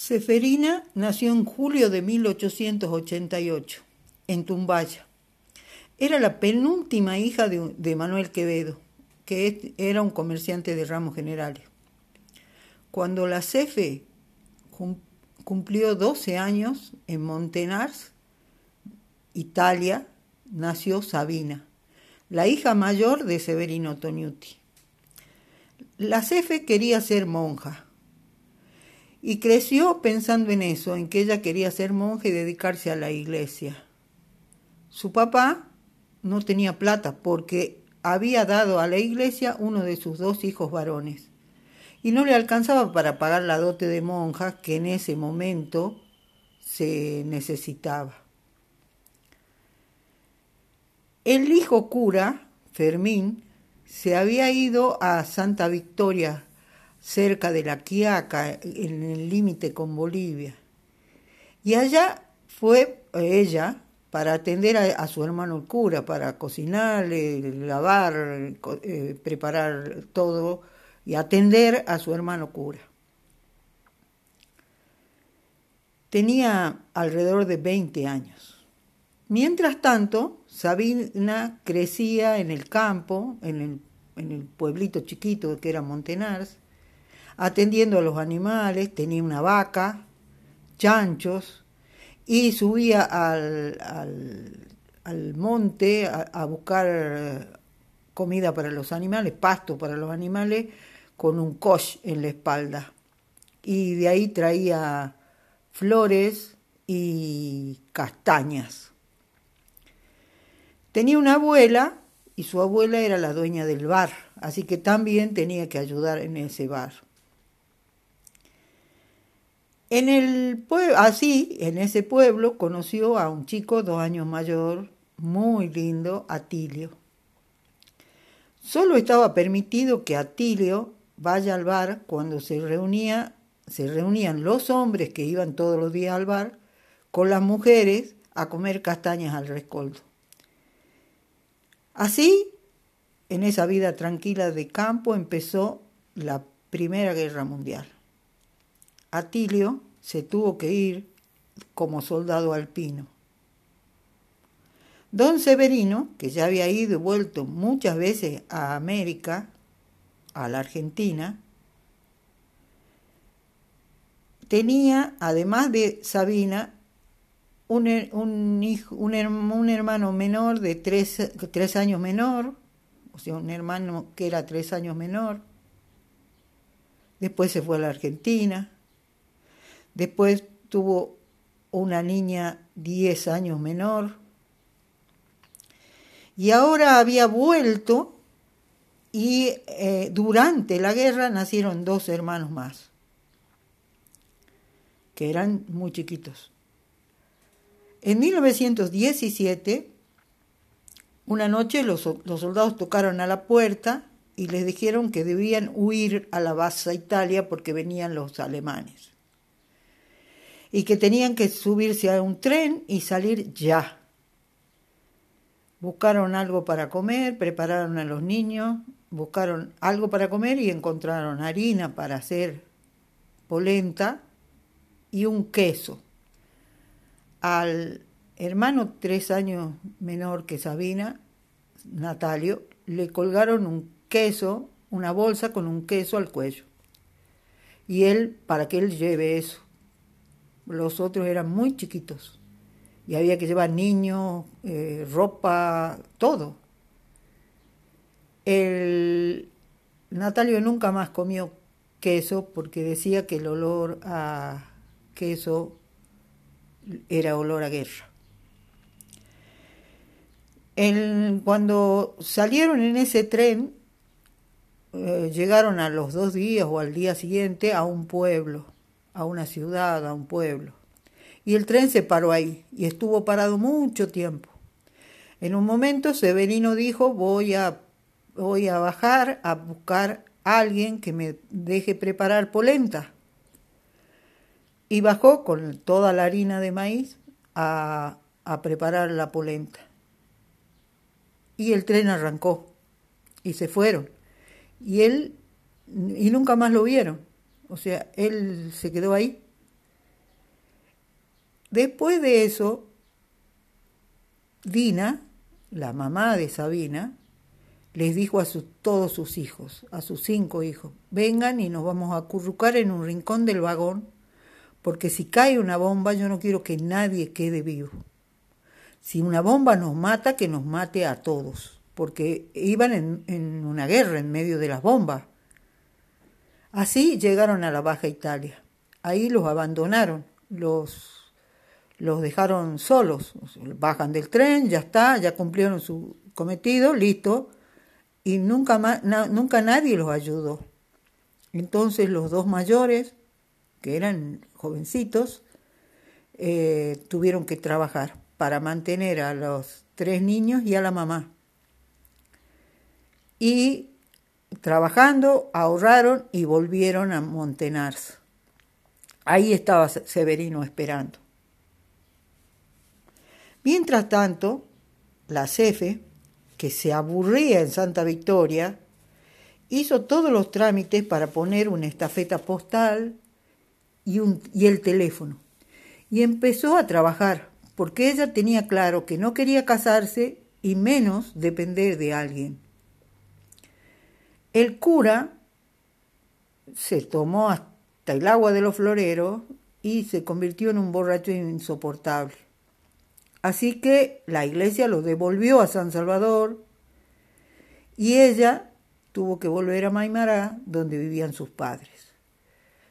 Seferina nació en julio de 1888, en Tumbaya. Era la penúltima hija de, Manuel Quevedo, que era un comerciante de ramos generales. Cuando la Cefe cumplió 12 años en Montenars, Italia, nació Sabina, la hija mayor de Severino Toniuti. La Cefe quería ser monja y creció pensando en eso, en que ella quería ser monja y dedicarse a la iglesia. Su papá no tenía plata porque había dado a la iglesia uno de sus dos hijos varones y no le alcanzaba para pagar la dote de monja que en ese momento se necesitaba. El hijo cura, Fermín, se había ido a Santa Victoria, cerca de la Quiaca, en el límite con Bolivia. Y allá fue ella para atender a, su hermano el cura, para cocinarle, lavar, eh, preparar todo y atender a su hermano cura. Tenía alrededor de 20 años. Mientras tanto, Sabina crecía en el campo, en el, en el pueblito chiquito que era Montenars, atendiendo a los animales, tenía una vaca, chanchos, y subía al, al, monte a, buscar comida para los animales, pasto para los animales, con un coche en la espalda. Y de ahí traía flores y castañas. Tenía una abuela y su abuela era la dueña del bar, así que también tenía que ayudar en ese bar. En el así, en ese pueblo, conoció a un chico dos años mayor, muy lindo, Atilio. Solo estaba permitido que Atilio vaya al bar cuando se reunía, se reunían los hombres que iban todos los días al bar con las mujeres a comer castañas al rescoldo. Así, en esa vida tranquila de campo empezó la Primera Guerra Mundial. Atilio se tuvo que ir como soldado alpino. Don Severino, que ya había ido y vuelto muchas veces a América, a la Argentina, tenía, además de Sabina, un, hermano menor de tres, tres años menor, o sea, un hermano que era tres años menor. Después se fue a la Argentina. Después tuvo una niña 10 años menor. Y ahora había vuelto y eh, durante la guerra nacieron dos hermanos más, que eran muy chiquitos. En 1917, una noche los, soldados tocaron a la puerta y les dijeron que debían huir a la base Italia porque venían los alemanes y que tenían que subirse a un tren y salir ya. Buscaron algo para comer, prepararon a los niños, buscaron algo para comer y encontraron harina para hacer polenta y un queso. Al hermano tres años menor que Sabina, Natalio, le colgaron un queso, una bolsa con un queso al cuello. Y él, para que él lleve eso los otros eran muy chiquitos y había que llevar niños, eh, ropa, todo. El Natalio nunca más comió queso porque decía que el olor a queso era olor a guerra. cuando salieron en ese tren, eh, llegaron a los dos días o al día siguiente a un pueblo a una ciudad, a un pueblo. Y el tren se paró ahí y estuvo parado mucho tiempo. En un momento Severino dijo, voy a, voy a bajar a buscar a alguien que me deje preparar polenta. Y bajó con toda la harina de maíz a, a preparar la polenta. Y el tren arrancó y se fueron. Y él, y nunca más lo vieron. O sea, él se quedó ahí Después de eso, Dina, la mamá de Sabina, les dijo a todos sus hijos, a sus cinco hijos, vengan y nos vamos a acurrucar en un rincón del vagón, porque si cae una bomba yo no quiero que nadie quede vivo. Si una bomba nos mata, que nos mate a todos, porque iban en, en una guerra en medio de las bombas. Así llegaron a la Baja Italia. Ahí los abandonaron, los, los dejaron solos. Bajan del tren, ya está, ya cumplieron su cometido, listo y nunca, más, nunca nadie los ayudó. Entonces los dos mayores, que eran jovencitos, eh, tuvieron que trabajar para mantener a los tres niños y a la mamá. Y trabajando, ahorraron y volvieron a Montenars. Ahí estaba Severino esperando. Mientras tanto, la CEFE que se aburría en Santa Victoria, hizo todos los trámites para poner una estafeta postal y, un, y el teléfono. Y empezó a trabajar, porque ella tenía claro que no quería casarse y menos depender de alguien. El cura se tomó hasta el agua de los floreros y se convirtió en un borracho insoportable. Así que la iglesia lo devolvió a San Salvador y ella tuvo que volver a Maimará, donde vivían sus padres.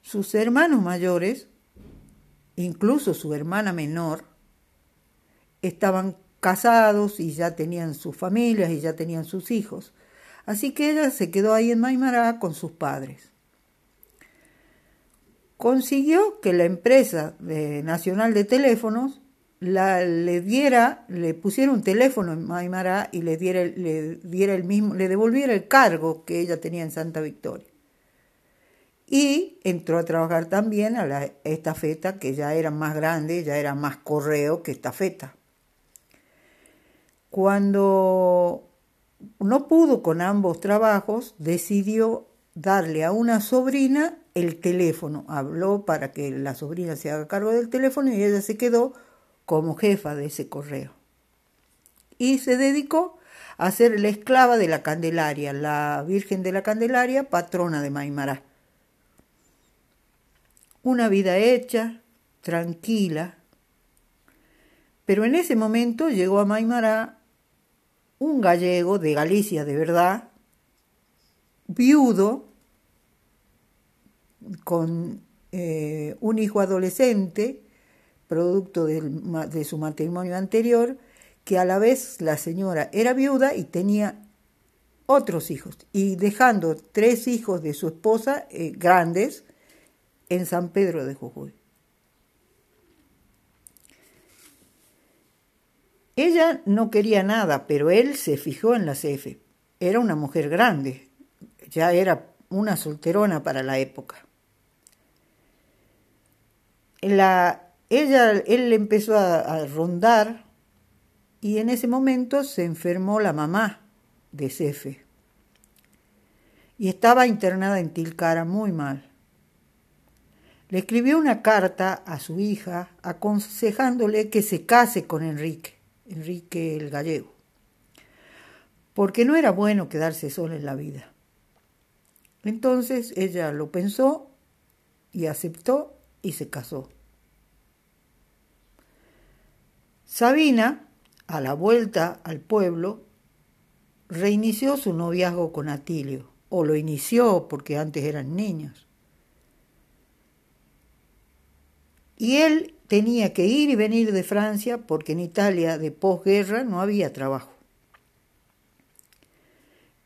Sus hermanos mayores, incluso su hermana menor, estaban casados y ya tenían sus familias y ya tenían sus hijos. Así que ella se quedó ahí en Maimará con sus padres. Consiguió que la empresa nacional de teléfonos la, le diera, le pusiera un teléfono en Maimara y le diera, le diera el mismo, le devolviera el cargo que ella tenía en Santa Victoria. Y entró a trabajar también a la estafeta, que ya era más grande, ya era más correo que estafeta. Cuando no pudo con ambos trabajos, decidió darle a una sobrina el teléfono. Habló para que la sobrina se haga cargo del teléfono y ella se quedó como jefa de ese correo. Y se dedicó a ser la esclava de la Candelaria, la Virgen de la Candelaria, patrona de Maimará. Una vida hecha, tranquila. Pero en ese momento llegó a Maimará un gallego de Galicia de verdad, viudo, con eh, un hijo adolescente, producto de su matrimonio anterior, que a la vez la señora era viuda y tenía otros hijos, y dejando tres hijos de su esposa eh, grandes en San Pedro de Jujuy. Ella no quería nada, pero él se fijó en la CF. Era una mujer grande, ya era una solterona para la época. La ella, él empezó a, rondar y en ese momento se enfermó la mamá de Cefe y estaba internada en Tilcara muy mal. Le escribió una carta a su hija aconsejándole que se case con Enrique, Enrique el gallego, porque no era bueno quedarse sola en la vida. Entonces ella lo pensó y aceptó y se casó. Sabina, a la vuelta al pueblo, reinició su noviazgo con Atilio, o lo inició porque antes eran niños. Y él tenía que ir y venir de Francia porque en Italia de posguerra no había trabajo.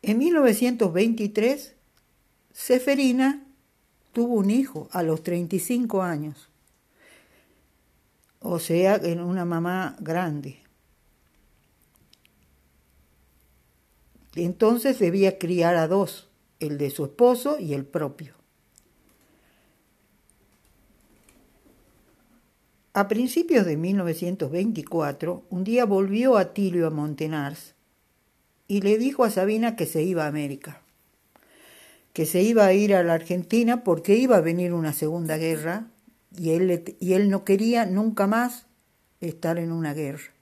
En 1923, Seferina tuvo un hijo a los 35 años o sea, en una mamá grande. Entonces debía criar a dos, el de su esposo y el propio. A principios de 1924, un día volvió Atilio a Montenars y le dijo a Sabina que se iba a América, que se iba a ir a la Argentina porque iba a venir una segunda guerra y él, y él no quería nunca más estar en una guerra,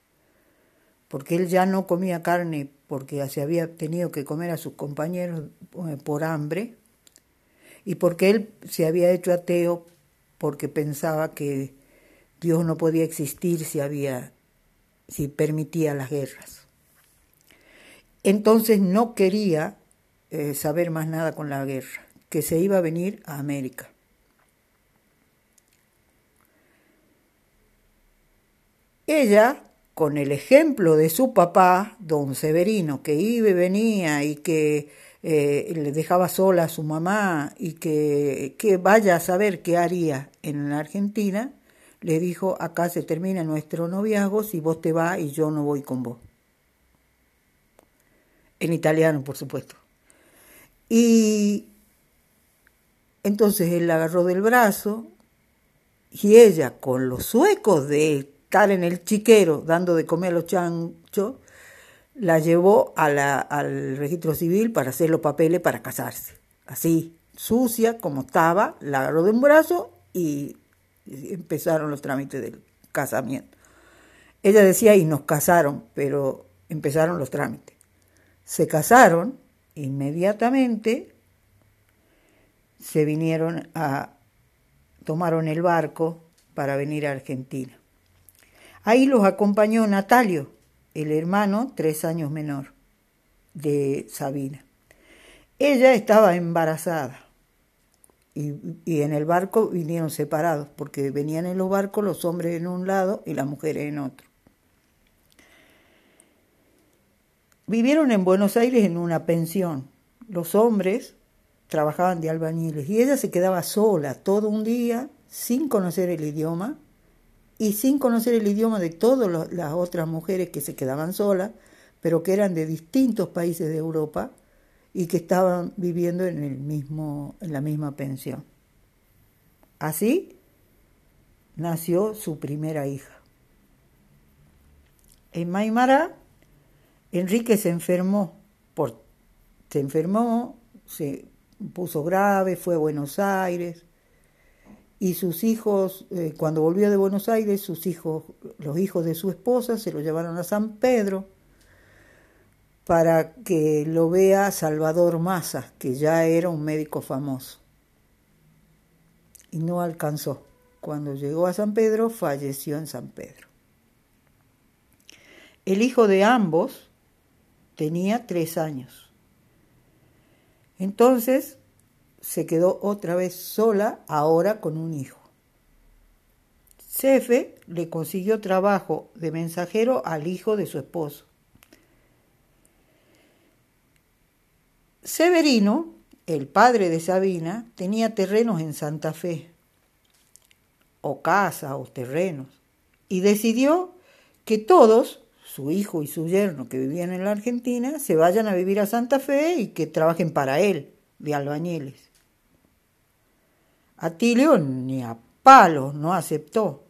porque él ya no comía carne porque se había tenido que comer a sus compañeros eh, por hambre, y porque él se había hecho ateo porque pensaba que Dios no podía existir si había si permitía las guerras. Entonces no quería eh, saber más nada con la guerra, que se iba a venir a América. Ella, con el ejemplo de su papá, don Severino, que iba y venía y que eh, le dejaba sola a su mamá y que, que vaya a saber qué haría en la Argentina, le dijo, acá se termina nuestro noviazgo si vos te vas y yo no voy con vos. En italiano, por supuesto. Y entonces él la agarró del brazo y ella, con los suecos de estar en el chiquero dando de comer a los chanchos, la llevó al registro civil para hacer los papeles para casarse. Así, sucia como estaba, la agarró de un brazo y empezaron los trámites del casamiento. Ella decía, y nos casaron, pero empezaron los trámites. Se casaron, inmediatamente se vinieron a, tomaron el barco para venir a Argentina. Ahí los acompañó Natalio, el hermano tres años menor de Sabina. Ella estaba embarazada y, en el barco vinieron separados, porque venían en los barcos los hombres en un lado y las mujeres en otro. Vivieron en Buenos Aires en una pensión. Los hombres trabajaban de albañiles y ella se quedaba sola todo un día sin conocer el idioma y sin conocer el idioma de todas las otras mujeres que se quedaban solas, pero que eran de distintos países de Europa y que estaban viviendo en, el mismo, en la misma pensión. Así nació su primera hija. En Maimara, Enrique se enfermó, por, se enfermó, se puso grave, fue a Buenos Aires, y sus hijos, eh, cuando volvió de Buenos Aires, sus hijos, los hijos de su esposa, se lo llevaron a San Pedro, para que lo vea Salvador Massa, que ya era un médico famoso. Y no alcanzó. Cuando llegó a San Pedro, falleció en San Pedro. El hijo de ambos tenía tres años. Entonces se quedó otra vez sola, ahora con un hijo. Cefe le consiguió trabajo de mensajero al hijo de su esposo. Severino, el padre de Sabina, tenía terrenos en Santa Fe, o casa o terrenos, y decidió que todos, su hijo y su yerno que vivían en la Argentina, se vayan a vivir a Santa Fe y que trabajen para él, de albañiles. Atilio ni a palos no aceptó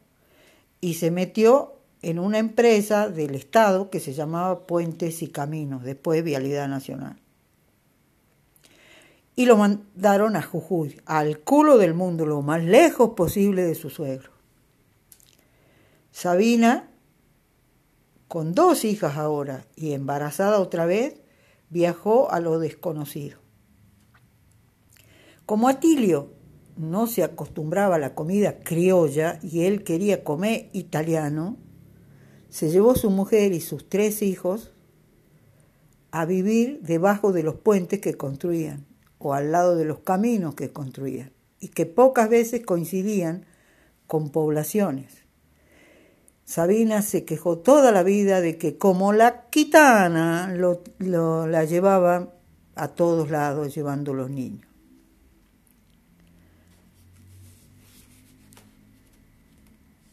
y se metió en una empresa del Estado que se llamaba Puentes y Caminos, después Vialidad Nacional y lo mandaron a Jujuy, al culo del mundo, lo más lejos posible de su suegro. Sabina, con dos hijas ahora y embarazada otra vez, viajó a lo desconocido. Como Atilio no se acostumbraba a la comida criolla y él quería comer italiano, se llevó su mujer y sus tres hijos a vivir debajo de los puentes que construían o al lado de los caminos que construían y que pocas veces coincidían con poblaciones. Sabina se quejó toda la vida de que como la quitana lo, la llevaba a todos lados llevando los niños.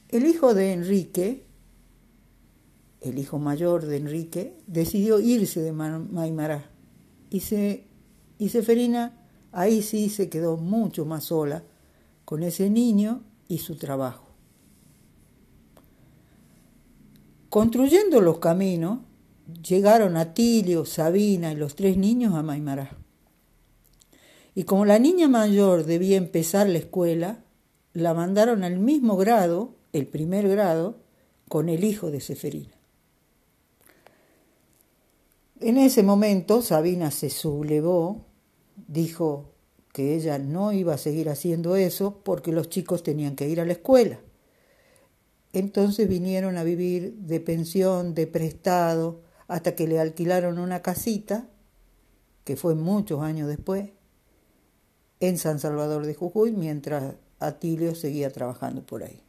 El hijo de Enrique, el hijo mayor de Enrique, decidió irse de Maimará y se y Seferina ahí sí se quedó mucho más sola con ese niño y su trabajo. Construyendo los caminos, llegaron Atilio, Sabina y los tres niños a Maimará. Y como la niña mayor debía empezar la escuela, la mandaron al mismo grado, el primer grado, con el hijo de Seferina. En ese momento Sabina se sublevó, dijo que ella no iba a seguir haciendo eso porque los chicos tenían que ir a la escuela. Entonces vinieron a vivir de pensión, de prestado, hasta que le alquilaron una casita, que fue muchos años después, en San Salvador de Jujuy, mientras Atilio seguía trabajando por ahí.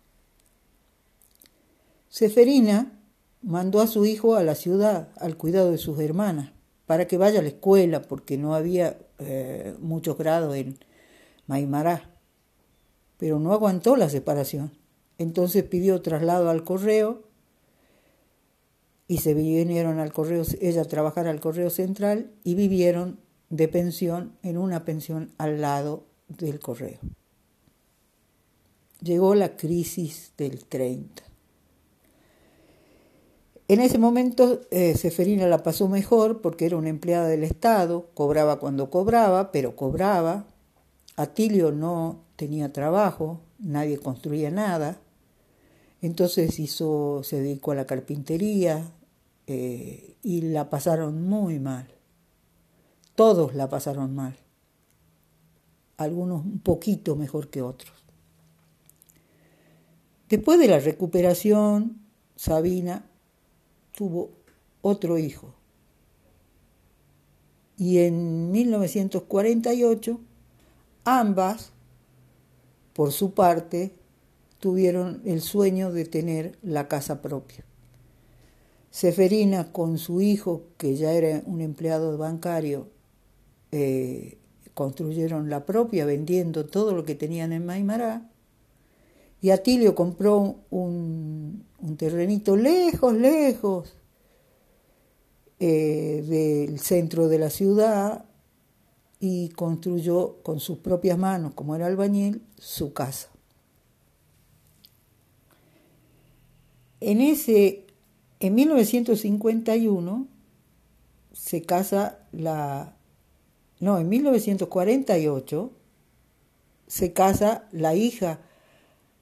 Seferina mandó a su hijo a la ciudad, al cuidado de sus hermanas, para que vaya a la escuela, porque no había eh, muchos grados en Maimará. Pero no aguantó la separación. Entonces pidió traslado al correo y se vinieron al correo, ella a trabajar al correo central y vivieron de pensión en una pensión al lado del correo. Llegó la crisis del 30. En ese momento eh, Seferina la pasó mejor porque era una empleada del Estado, cobraba cuando cobraba, pero cobraba. Atilio no tenía trabajo, nadie construía nada. Entonces hizo, se dedicó a la carpintería eh, y la pasaron muy mal. Todos la pasaron mal. Algunos un poquito mejor que otros. Después de la recuperación, Sabina tuvo otro hijo. Y en 1948, ambas, por su parte, tuvieron el sueño de tener la casa propia. Seferina con su hijo, que ya era un empleado bancario, eh, construyeron la propia vendiendo todo lo que tenían en Maimará. Y Atilio compró un, terrenito lejos, lejos eh, del centro de la ciudad y construyó con sus propias manos, como era albañil, su casa. En ese, en 1951 se casa la, no, en 1948 se casa la hija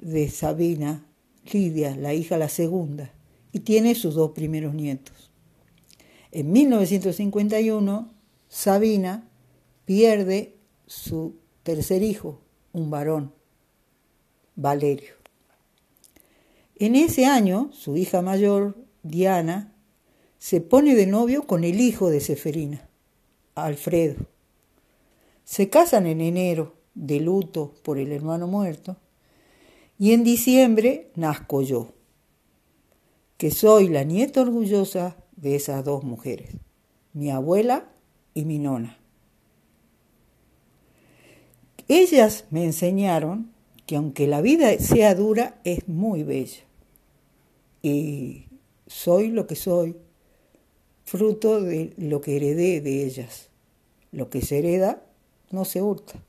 de Sabina, Lidia, la hija la segunda, y tiene sus dos primeros nietos. En 1951, Sabina pierde su tercer hijo, un varón, Valerio. En ese año, su hija mayor, Diana, se pone de novio con el hijo de Seferina, Alfredo. Se casan en enero, de luto por el hermano muerto, y en diciembre nazco yo, que soy la nieta orgullosa de esas dos mujeres, mi abuela y mi nona. Ellas me enseñaron que aunque la vida sea dura, es muy bella. Y soy lo que soy, fruto de lo que heredé de ellas. Lo que se hereda no se hurta.